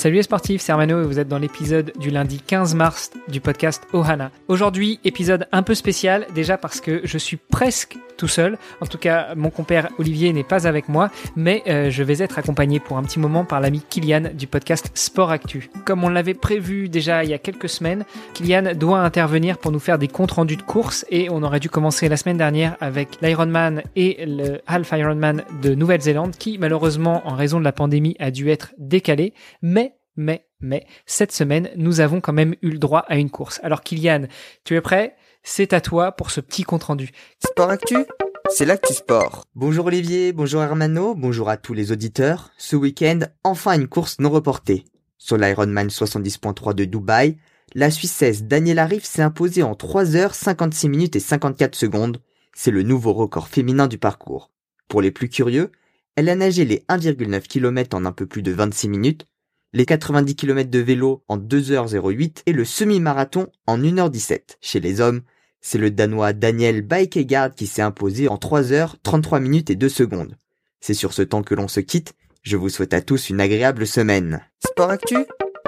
Salut les sportifs, c'est Armano et vous êtes dans l'épisode du lundi 15 mars du podcast Ohana. Aujourd'hui, épisode un peu spécial, déjà parce que je suis presque tout seul. En tout cas, mon compère Olivier n'est pas avec moi, mais euh, je vais être accompagné pour un petit moment par l'ami Kylian du podcast Sport Actu. Comme on l'avait prévu déjà il y a quelques semaines, Kylian doit intervenir pour nous faire des comptes rendus de course et on aurait dû commencer la semaine dernière avec l'Ironman et le Half Ironman de Nouvelle-Zélande qui malheureusement en raison de la pandémie a dû être décalé, mais mais, mais, cette semaine, nous avons quand même eu le droit à une course. Alors Kylian, tu es prêt? C'est à toi pour ce petit compte-rendu. Sport Actu c'est l'actu sport. Bonjour Olivier, bonjour Hermano, bonjour à tous les auditeurs. Ce week-end, enfin une course non reportée. Sur l'Ironman 70.3 de Dubaï, la Suissesse Danielle Arif s'est imposée en 3 heures 56 minutes et 54 secondes. C'est le nouveau record féminin du parcours. Pour les plus curieux, elle a nagé les 1,9 km en un peu plus de 26 minutes, les 90 km de vélo en 2h08 et le semi-marathon en 1h17. Chez les hommes, c'est le Danois Daniel Baekegard qui s'est imposé en 3h 33 minutes et 2 secondes. C'est sur ce temps que l'on se quitte. Je vous souhaite à tous une agréable semaine. Sport Actu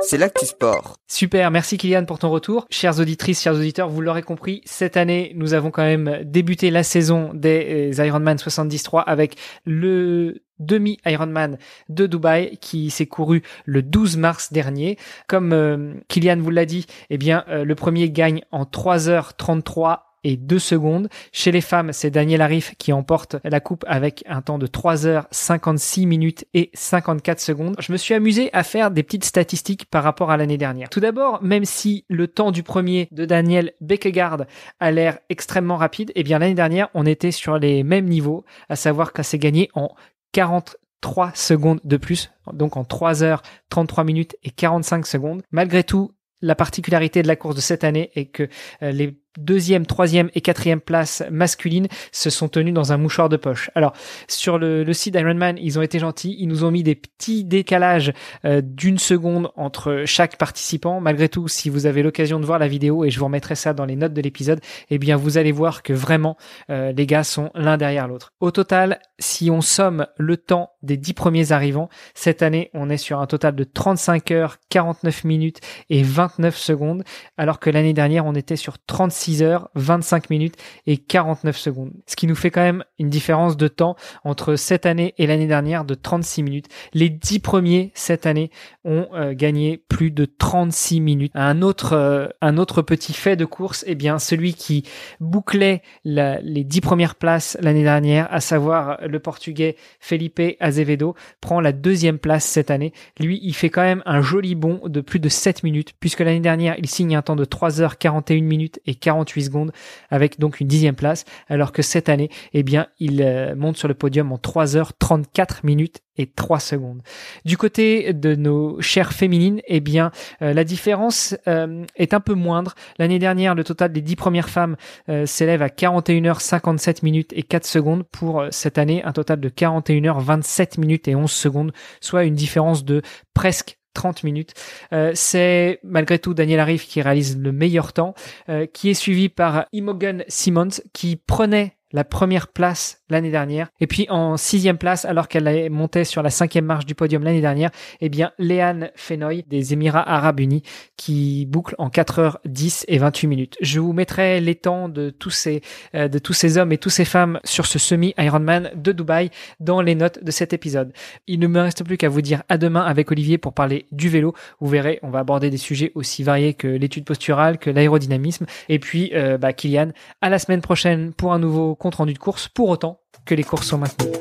c'est l'actu sport. Super, merci Kylian pour ton retour. Chères auditrices, chers auditeurs, vous l'aurez compris, cette année, nous avons quand même débuté la saison des euh, Ironman 73 avec le demi Ironman de Dubaï qui s'est couru le 12 mars dernier. Comme euh, Kylian vous l'a dit, eh bien euh, le premier gagne en 3h33 et 2 secondes. Chez les femmes, c'est Daniel Arif qui emporte la coupe avec un temps de 3 heures 56 minutes et 54 secondes. Je me suis amusé à faire des petites statistiques par rapport à l'année dernière. Tout d'abord, même si le temps du premier de Daniel Beckegaard a l'air extrêmement rapide, eh bien l'année dernière, on était sur les mêmes niveaux, à savoir qu'elle s'est gagné en 43 secondes de plus, donc en 3 heures 33 minutes et 45 secondes. Malgré tout, la particularité de la course de cette année est que euh, les deuxième, troisième et quatrième place masculine se sont tenus dans un mouchoir de poche. Alors sur le, le site d'Ironman, ils ont été gentils, ils nous ont mis des petits décalages euh, d'une seconde entre chaque participant. Malgré tout, si vous avez l'occasion de voir la vidéo et je vous remettrai ça dans les notes de l'épisode, eh bien vous allez voir que vraiment euh, les gars sont l'un derrière l'autre. Au total, si on somme le temps des dix premiers arrivants, cette année on est sur un total de 35 heures, 49 minutes et 29 secondes, alors que l'année dernière on était sur 36 6 heures, 25 minutes et 49 secondes. Ce qui nous fait quand même une différence de temps entre cette année et l'année dernière de 36 minutes. Les 10 premiers cette année ont euh, gagné plus de 36 minutes. Un autre, euh, un autre petit fait de course, eh bien, celui qui bouclait les 10 premières places l'année dernière, à savoir le portugais Felipe Azevedo, prend la deuxième place cette année. Lui, il fait quand même un joli bond de plus de 7 minutes, puisque l'année dernière, il signe un temps de 3h41 minutes et 48 secondes avec donc une dixième place, alors que cette année, eh bien, il euh, monte sur le podium en 3h34 minutes et 3 secondes. Du côté de nos chères féminines, eh bien, euh, la différence euh, est un peu moindre. L'année dernière, le total des 10 premières femmes s'élève à 41h57 minutes et 4 secondes. Pour cette année, un total de 41h27 minutes et 11 secondes, soit une différence de presque 30 minutes. Euh, c'est malgré tout Daniel Arif qui réalise le meilleur temps, euh, qui est suivi par Imogen Simmons qui prenait la première place l'année dernière. Et puis en sixième place, alors qu'elle montée sur la cinquième marche du podium l'année dernière, eh bien Léane Fenoy des Émirats Arabes Unis qui boucle en 4h10 et 28 minutes. Je vous mettrai les temps de tous ces euh, de tous ces hommes et toutes ces femmes sur ce semi Ironman de Dubaï dans les notes de cet épisode. Il ne me reste plus qu'à vous dire à demain avec Olivier pour parler du vélo. Vous verrez, on va aborder des sujets aussi variés que l'étude posturale, que l'aérodynamisme. Et puis, euh, bah, Kylian, à la semaine prochaine pour un nouveau compte rendu de course. Pour autant, que les courses sont maintenues.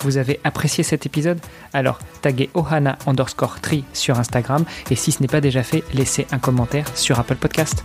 Vous avez apprécié cet épisode? Alors taguez Ohana underscore tri sur Instagram et si ce n'est pas déjà fait, laissez un commentaire sur Apple Podcast.